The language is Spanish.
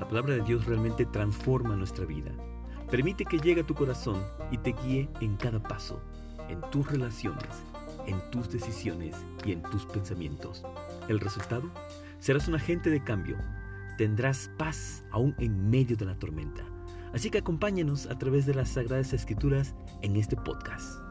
La palabra de Dios realmente transforma nuestra vida. Permite que llegue a tu corazón y te guíe en cada paso, en tus relaciones, en tus decisiones y en tus pensamientos. El resultado? Serás un agente de cambio. Tendrás paz aún en medio de la tormenta. Así que acompáñanos a través de las Sagradas Escrituras en este podcast.